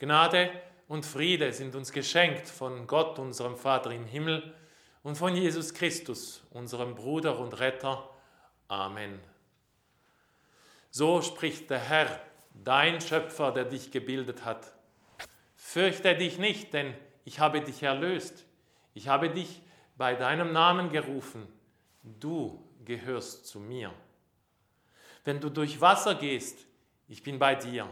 Gnade und Friede sind uns geschenkt von Gott, unserem Vater im Himmel, und von Jesus Christus, unserem Bruder und Retter. Amen. So spricht der Herr, dein Schöpfer, der dich gebildet hat. Fürchte dich nicht, denn ich habe dich erlöst. Ich habe dich bei deinem Namen gerufen. Du gehörst zu mir. Wenn du durch Wasser gehst, ich bin bei dir.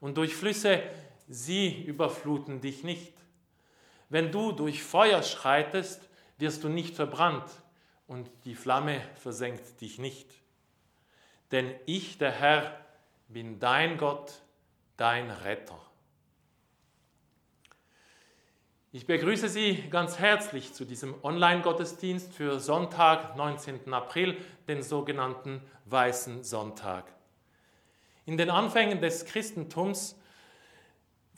Und durch Flüsse, sie überfluten dich nicht. Wenn du durch Feuer schreitest, wirst du nicht verbrannt und die Flamme versenkt dich nicht. Denn ich, der Herr, bin dein Gott, dein Retter. Ich begrüße Sie ganz herzlich zu diesem Online-Gottesdienst für Sonntag, 19. April, den sogenannten Weißen Sonntag. In den Anfängen des Christentums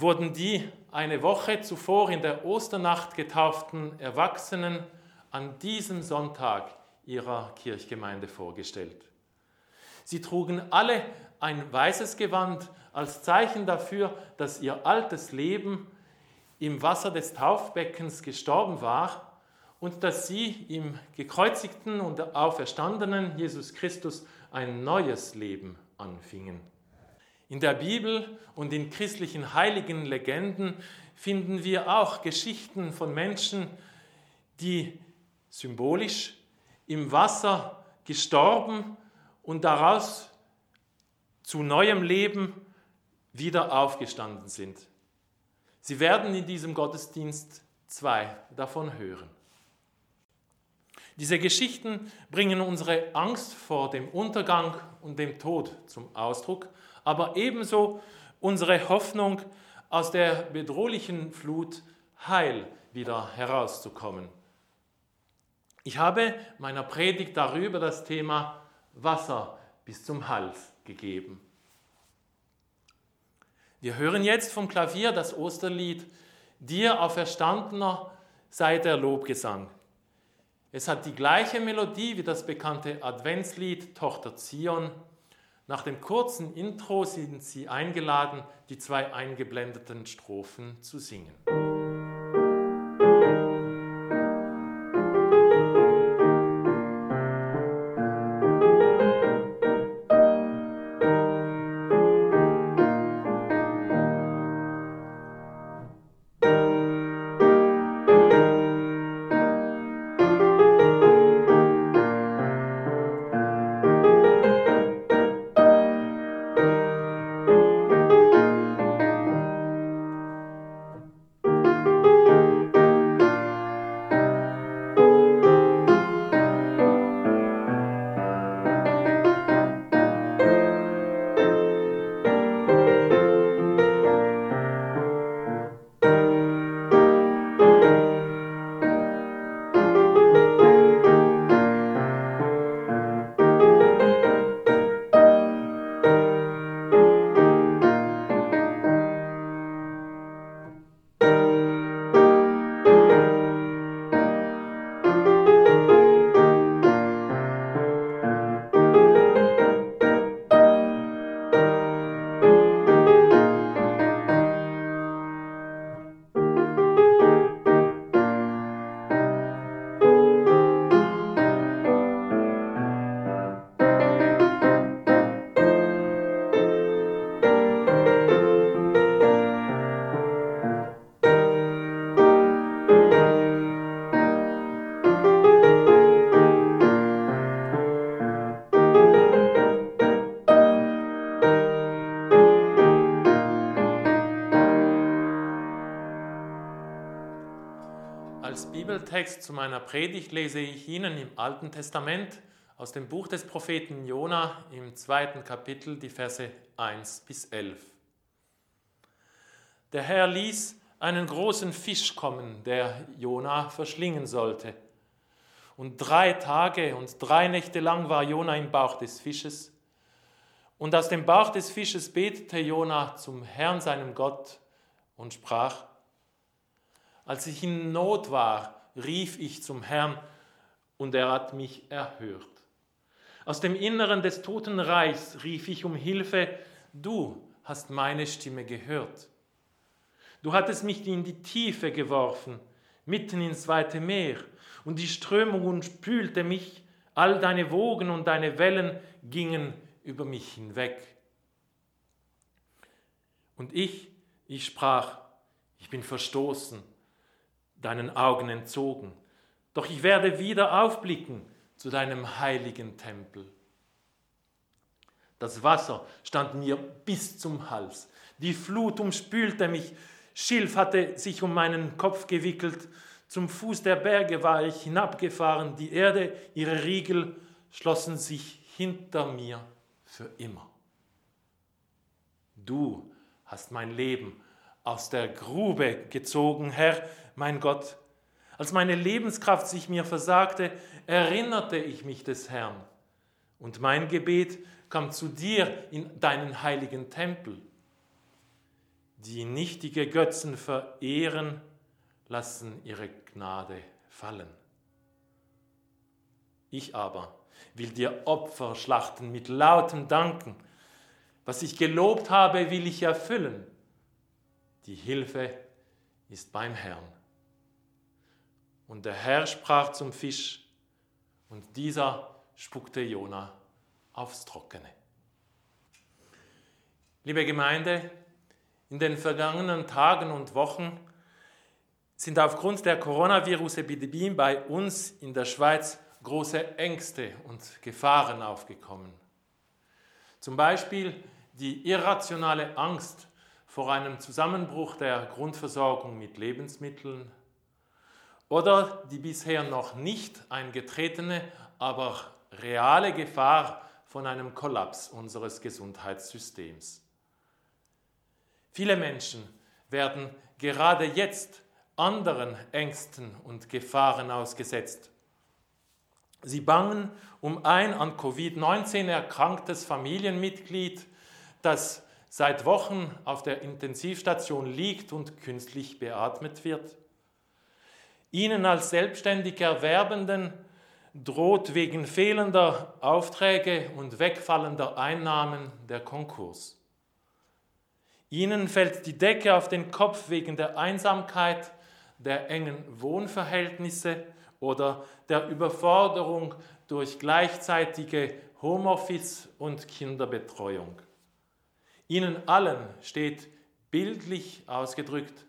wurden die eine Woche zuvor in der Osternacht getauften Erwachsenen an diesem Sonntag ihrer Kirchgemeinde vorgestellt. Sie trugen alle ein weißes Gewand als Zeichen dafür, dass ihr altes Leben im Wasser des Taufbeckens gestorben war und dass sie im gekreuzigten und auferstandenen Jesus Christus ein neues Leben anfingen. In der Bibel und in christlichen heiligen Legenden finden wir auch Geschichten von Menschen, die symbolisch im Wasser gestorben und daraus zu neuem Leben wieder aufgestanden sind. Sie werden in diesem Gottesdienst zwei davon hören. Diese Geschichten bringen unsere Angst vor dem Untergang und dem Tod zum Ausdruck aber ebenso unsere Hoffnung, aus der bedrohlichen Flut heil wieder herauszukommen. Ich habe meiner Predigt darüber das Thema Wasser bis zum Hals gegeben. Wir hören jetzt vom Klavier das Osterlied Dir auferstandener sei der Lobgesang. Es hat die gleiche Melodie wie das bekannte Adventslied Tochter Zion. Nach dem kurzen Intro sind Sie eingeladen, die zwei eingeblendeten Strophen zu singen. Bibeltext zu meiner Predigt lese ich Ihnen im Alten Testament aus dem Buch des Propheten Jona im zweiten Kapitel die Verse 1 bis 11. Der Herr ließ einen großen Fisch kommen, der Jona verschlingen sollte. Und drei Tage und drei Nächte lang war Jona im Bauch des Fisches. Und aus dem Bauch des Fisches betete Jona zum Herrn, seinem Gott, und sprach, als ich in Not war, rief ich zum Herrn und er hat mich erhört. Aus dem Inneren des Totenreichs rief ich um Hilfe, du hast meine Stimme gehört. Du hattest mich in die Tiefe geworfen, mitten ins weite Meer, und die Strömung spülte mich, all deine Wogen und deine Wellen gingen über mich hinweg. Und ich, ich sprach, ich bin verstoßen, deinen Augen entzogen, doch ich werde wieder aufblicken zu deinem heiligen Tempel. Das Wasser stand mir bis zum Hals, die Flut umspülte mich, Schilf hatte sich um meinen Kopf gewickelt, zum Fuß der Berge war ich hinabgefahren, die Erde, ihre Riegel schlossen sich hinter mir für immer. Du hast mein Leben aus der Grube gezogen, Herr, mein Gott. Als meine Lebenskraft sich mir versagte, erinnerte ich mich des Herrn. Und mein Gebet kam zu dir in deinen heiligen Tempel. Die nichtige Götzen verehren, lassen ihre Gnade fallen. Ich aber will dir Opfer schlachten mit lautem Danken. Was ich gelobt habe, will ich erfüllen. Die Hilfe ist beim Herrn. Und der Herr sprach zum Fisch, und dieser spuckte Jona aufs Trockene. Liebe Gemeinde, in den vergangenen Tagen und Wochen sind aufgrund der Coronavirus-Epidemie bei uns in der Schweiz große Ängste und Gefahren aufgekommen. Zum Beispiel die irrationale Angst vor einem Zusammenbruch der Grundversorgung mit Lebensmitteln oder die bisher noch nicht eingetretene, aber reale Gefahr von einem Kollaps unseres Gesundheitssystems. Viele Menschen werden gerade jetzt anderen Ängsten und Gefahren ausgesetzt. Sie bangen um ein an Covid-19 erkranktes Familienmitglied, das seit Wochen auf der Intensivstation liegt und künstlich beatmet wird. Ihnen als selbstständig Erwerbenden droht wegen fehlender Aufträge und wegfallender Einnahmen der Konkurs. Ihnen fällt die Decke auf den Kopf wegen der Einsamkeit, der engen Wohnverhältnisse oder der Überforderung durch gleichzeitige Homeoffice und Kinderbetreuung. Ihnen allen steht bildlich ausgedrückt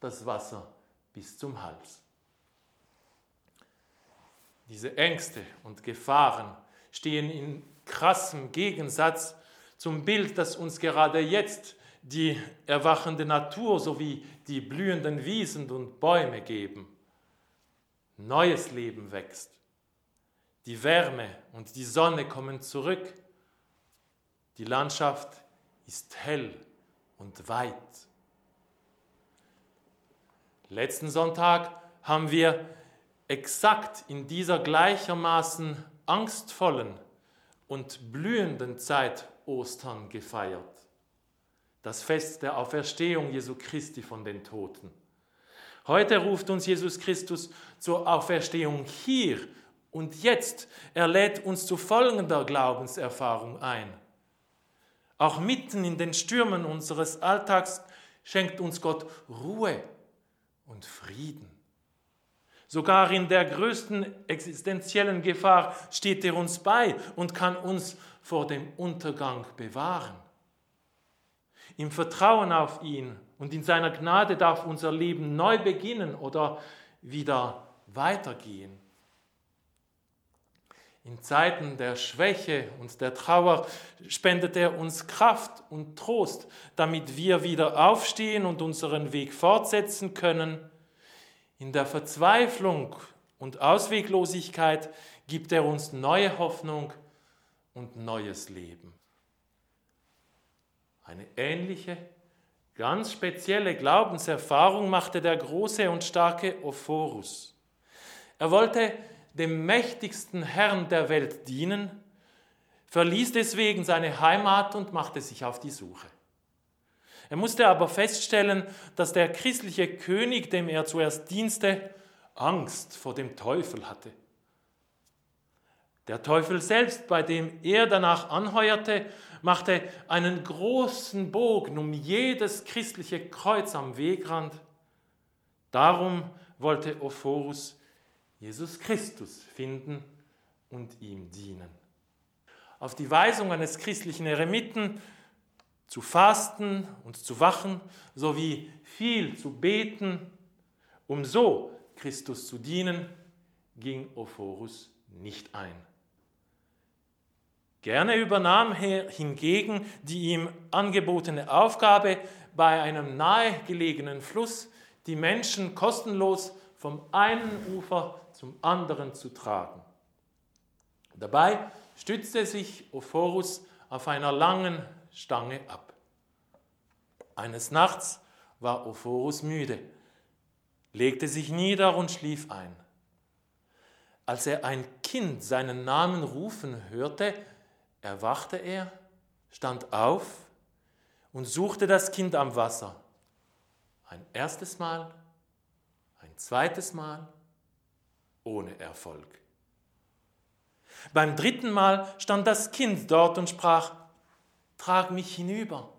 das Wasser bis zum Hals. Diese Ängste und Gefahren stehen in krassem Gegensatz zum Bild, das uns gerade jetzt die erwachende Natur sowie die blühenden Wiesen und Bäume geben. Neues Leben wächst. Die Wärme und die Sonne kommen zurück. Die Landschaft ist hell und weit. Letzten Sonntag haben wir exakt in dieser gleichermaßen angstvollen und blühenden Zeit Ostern gefeiert das Fest der Auferstehung Jesu Christi von den Toten. Heute ruft uns Jesus Christus zur Auferstehung hier und jetzt. Er lädt uns zu folgender Glaubenserfahrung ein. Auch mitten in den Stürmen unseres Alltags schenkt uns Gott Ruhe und Frieden. Sogar in der größten existenziellen Gefahr steht er uns bei und kann uns vor dem Untergang bewahren. Im Vertrauen auf ihn und in seiner Gnade darf unser Leben neu beginnen oder wieder weitergehen. In Zeiten der Schwäche und der Trauer spendet er uns Kraft und Trost, damit wir wieder aufstehen und unseren Weg fortsetzen können. In der Verzweiflung und Ausweglosigkeit gibt er uns neue Hoffnung und neues Leben. Eine ähnliche, ganz spezielle Glaubenserfahrung machte der große und starke Ophorus. Er wollte dem mächtigsten Herrn der Welt dienen, verließ deswegen seine Heimat und machte sich auf die Suche. Er musste aber feststellen, dass der christliche König, dem er zuerst dienste, Angst vor dem Teufel hatte. Der Teufel selbst, bei dem er danach anheuerte, machte einen großen Bogen um jedes christliche Kreuz am Wegrand. Darum wollte Ophorus Jesus Christus finden und ihm dienen. Auf die Weisung eines christlichen Eremiten zu fasten und zu wachen, sowie viel zu beten, um so Christus zu dienen, ging Ophorus nicht ein. Gerne übernahm er hingegen die ihm angebotene Aufgabe, bei einem nahegelegenen Fluss die Menschen kostenlos vom einen Ufer zum anderen zu tragen. Dabei stützte sich Ophorus auf einer langen Stange ab. Eines Nachts war Ophorus müde, legte sich nieder und schlief ein. Als er ein Kind seinen Namen rufen hörte, erwachte er, stand auf und suchte das Kind am Wasser. Ein erstes Mal, ein zweites Mal, ohne Erfolg. Beim dritten Mal stand das Kind dort und sprach, Trag mich hinüber.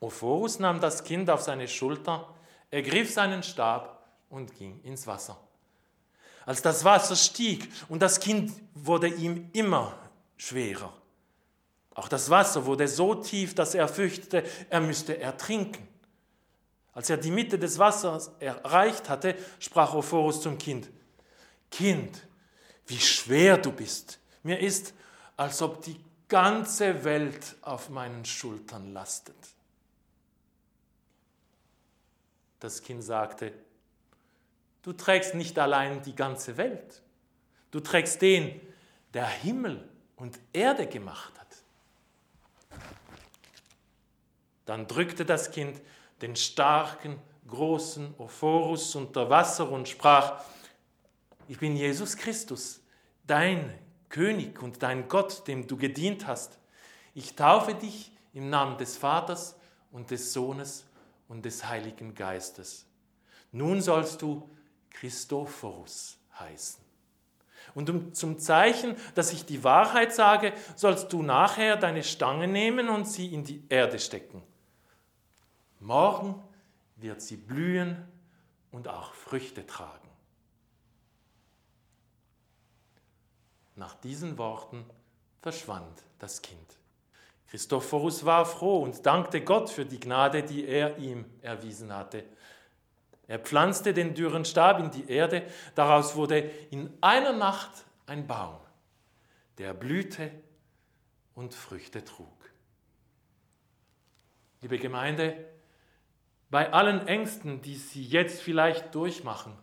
Ophorus nahm das Kind auf seine Schulter, ergriff seinen Stab und ging ins Wasser. Als das Wasser stieg und das Kind wurde ihm immer schwerer. Auch das Wasser wurde so tief, dass er fürchtete, er müsste ertrinken. Als er die Mitte des Wassers erreicht hatte, sprach Ophorus zum Kind, Kind, wie schwer du bist. Mir ist, als ob die ganze Welt auf meinen Schultern lastet. Das Kind sagte, du trägst nicht allein die ganze Welt, du trägst den, der Himmel und Erde gemacht hat. Dann drückte das Kind den starken, großen Ophorus unter Wasser und sprach, ich bin Jesus Christus, dein König und dein Gott, dem du gedient hast. Ich taufe dich im Namen des Vaters und des Sohnes und des Heiligen Geistes. Nun sollst du Christophorus heißen. Und um, zum Zeichen, dass ich die Wahrheit sage, sollst du nachher deine Stange nehmen und sie in die Erde stecken. Morgen wird sie blühen und auch Früchte tragen. Nach diesen Worten verschwand das Kind. Christophorus war froh und dankte Gott für die Gnade, die er ihm erwiesen hatte. Er pflanzte den dürren Stab in die Erde, daraus wurde in einer Nacht ein Baum, der blühte und Früchte trug. Liebe Gemeinde, bei allen Ängsten, die Sie jetzt vielleicht durchmachen,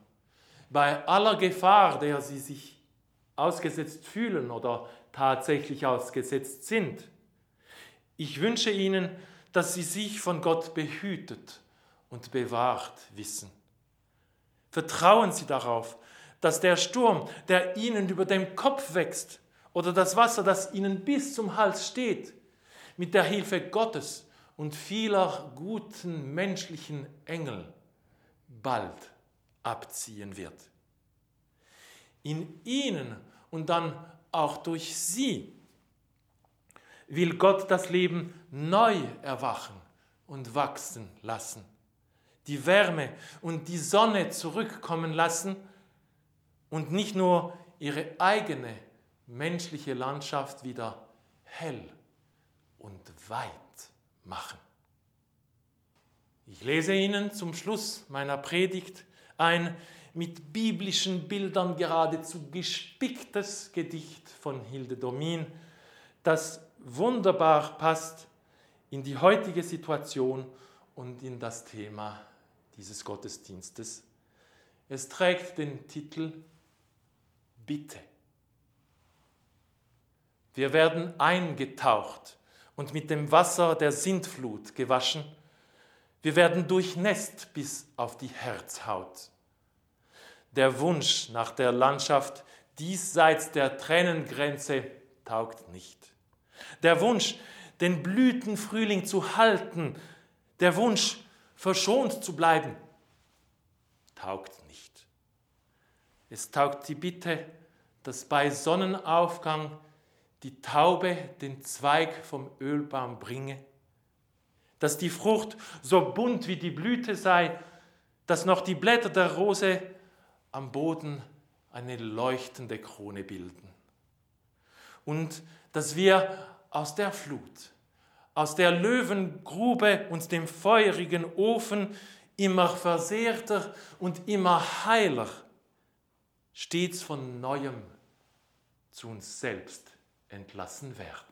bei aller Gefahr, der Sie sich ausgesetzt fühlen oder tatsächlich ausgesetzt sind, ich wünsche Ihnen, dass Sie sich von Gott behütet und bewahrt wissen. Vertrauen Sie darauf, dass der Sturm, der Ihnen über dem Kopf wächst, oder das Wasser, das Ihnen bis zum Hals steht, mit der Hilfe Gottes und vieler guten menschlichen Engel bald abziehen wird. In ihnen und dann auch durch sie will Gott das Leben neu erwachen und wachsen lassen, die Wärme und die Sonne zurückkommen lassen und nicht nur ihre eigene menschliche Landschaft wieder hell und weit machen. Ich lese Ihnen zum Schluss meiner Predigt ein mit biblischen Bildern geradezu gespicktes Gedicht von Hilde Domin, das wunderbar passt in die heutige Situation und in das Thema dieses Gottesdienstes. Es trägt den Titel Bitte. Wir werden eingetaucht und mit dem Wasser der Sintflut gewaschen. Wir werden durchnässt bis auf die Herzhaut. Der Wunsch nach der Landschaft diesseits der Tränengrenze taugt nicht. Der Wunsch, den Blütenfrühling zu halten, der Wunsch, verschont zu bleiben, taugt nicht. Es taugt die Bitte dass bei Sonnenaufgang die Taube den Zweig vom Ölbaum bringe, dass die Frucht so bunt wie die Blüte sei, dass noch die Blätter der Rose am Boden eine leuchtende Krone bilden. Und dass wir aus der Flut, aus der Löwengrube und dem feurigen Ofen immer versehrter und immer heiler, stets von neuem zu uns selbst entlassen werden.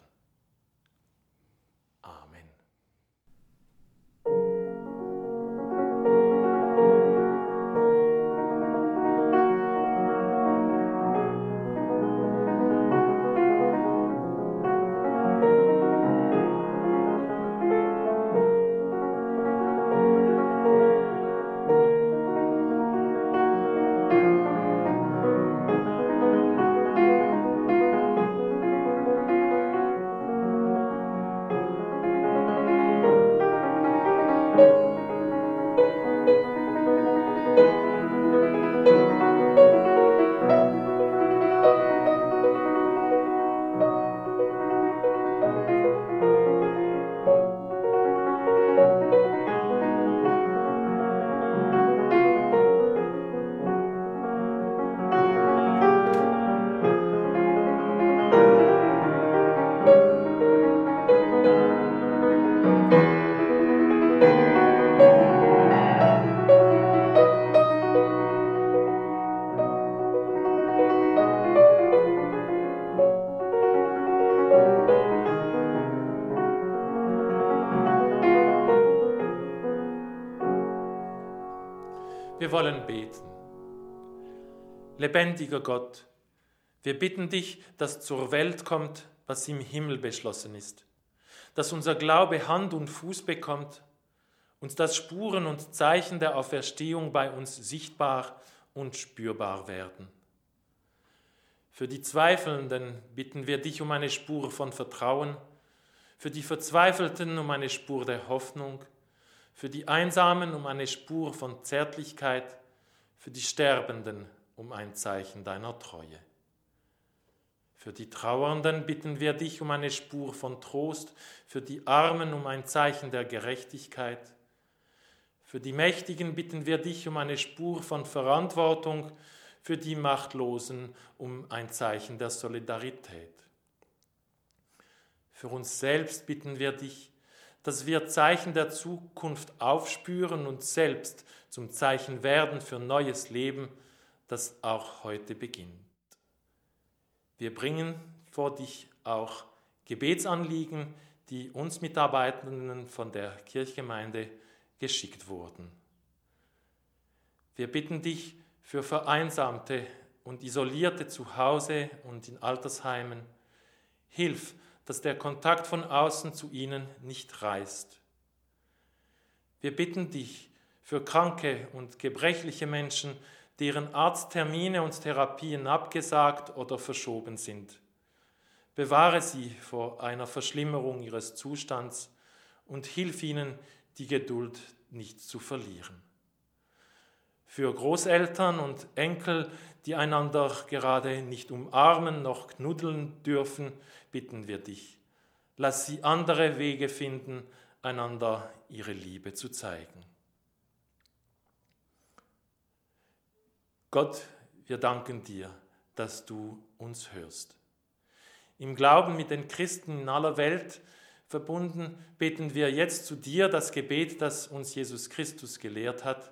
Wir wollen beten. Lebendiger Gott, wir bitten dich, dass zur Welt kommt, was im Himmel beschlossen ist, dass unser Glaube Hand und Fuß bekommt und dass Spuren und Zeichen der Auferstehung bei uns sichtbar und spürbar werden. Für die Zweifelnden bitten wir dich um eine Spur von Vertrauen, für die Verzweifelten um eine Spur der Hoffnung, für die Einsamen um eine Spur von Zärtlichkeit, für die Sterbenden um ein Zeichen deiner Treue. Für die Trauernden bitten wir dich um eine Spur von Trost, für die Armen um ein Zeichen der Gerechtigkeit. Für die Mächtigen bitten wir dich um eine Spur von Verantwortung, für die Machtlosen um ein Zeichen der Solidarität. Für uns selbst bitten wir dich dass wir Zeichen der Zukunft aufspüren und selbst zum Zeichen werden für neues Leben, das auch heute beginnt. Wir bringen vor dich auch Gebetsanliegen, die uns Mitarbeitenden von der Kirchgemeinde geschickt wurden. Wir bitten dich für Vereinsamte und Isolierte zu Hause und in Altersheimen. Hilf, dass der Kontakt von außen zu ihnen nicht reißt. Wir bitten dich für kranke und gebrechliche Menschen, deren Arzttermine und Therapien abgesagt oder verschoben sind. Bewahre sie vor einer Verschlimmerung ihres Zustands und hilf ihnen, die Geduld nicht zu verlieren. Für Großeltern und Enkel, die einander gerade nicht umarmen noch knuddeln dürfen, bitten wir dich. Lass sie andere Wege finden, einander ihre Liebe zu zeigen. Gott, wir danken dir, dass du uns hörst. Im Glauben mit den Christen in aller Welt verbunden, beten wir jetzt zu dir das Gebet, das uns Jesus Christus gelehrt hat.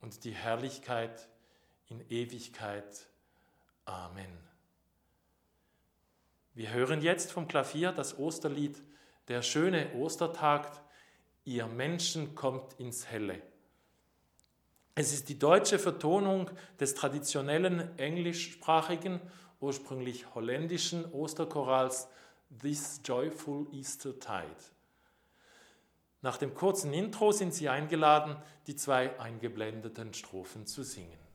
und die Herrlichkeit in Ewigkeit. Amen. Wir hören jetzt vom Klavier das Osterlied Der schöne Ostertag, ihr Menschen kommt ins Helle. Es ist die deutsche Vertonung des traditionellen englischsprachigen, ursprünglich holländischen Osterchorals This Joyful Easter Tide. Nach dem kurzen Intro sind Sie eingeladen, die zwei eingeblendeten Strophen zu singen.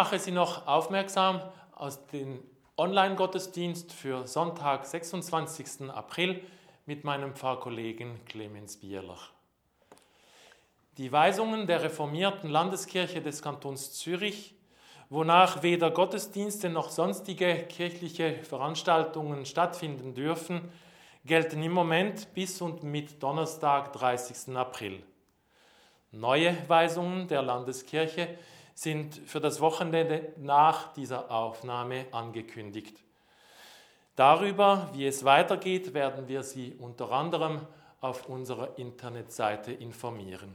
Mache Sie noch aufmerksam aus dem Online-Gottesdienst für Sonntag, 26. April mit meinem Pfarrkollegen Clemens Bierler. Die Weisungen der reformierten Landeskirche des Kantons Zürich, wonach weder Gottesdienste noch sonstige kirchliche Veranstaltungen stattfinden dürfen, gelten im Moment bis und mit Donnerstag, 30. April. Neue Weisungen der Landeskirche sind für das Wochenende nach dieser Aufnahme angekündigt. Darüber, wie es weitergeht, werden wir Sie unter anderem auf unserer Internetseite informieren.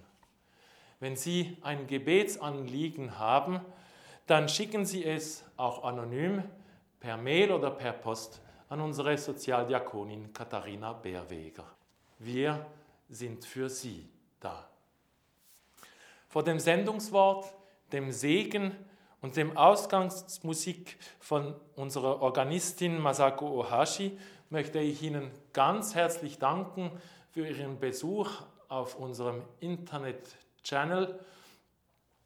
Wenn Sie ein Gebetsanliegen haben, dann schicken Sie es auch anonym per Mail oder per Post an unsere Sozialdiakonin Katharina Bärweger. Wir sind für Sie da. Vor dem Sendungswort dem Segen und dem Ausgangsmusik von unserer Organistin Masako Ohashi möchte ich Ihnen ganz herzlich danken für Ihren Besuch auf unserem Internet-Channel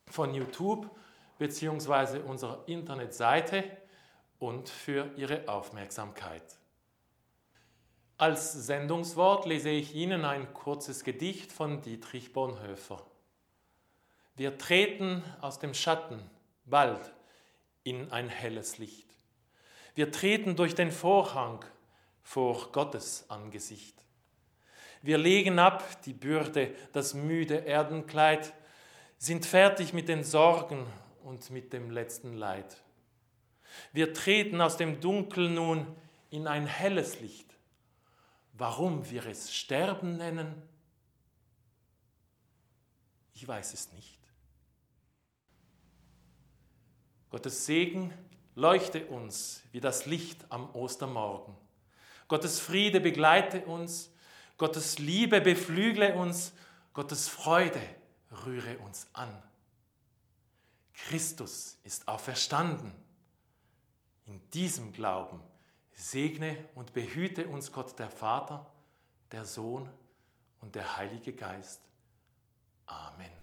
von YouTube bzw. unserer Internetseite und für Ihre Aufmerksamkeit. Als Sendungswort lese ich Ihnen ein kurzes Gedicht von Dietrich Bonhoeffer. Wir treten aus dem Schatten bald in ein helles Licht. Wir treten durch den Vorhang vor Gottes Angesicht. Wir legen ab die Bürde, das müde Erdenkleid, sind fertig mit den Sorgen und mit dem letzten Leid. Wir treten aus dem Dunkel nun in ein helles Licht. Warum wir es Sterben nennen, ich weiß es nicht. Gottes Segen leuchte uns wie das Licht am Ostermorgen. Gottes Friede begleite uns, Gottes Liebe beflügle uns, Gottes Freude rühre uns an. Christus ist auferstanden. In diesem Glauben segne und behüte uns Gott der Vater, der Sohn und der Heilige Geist. Amen.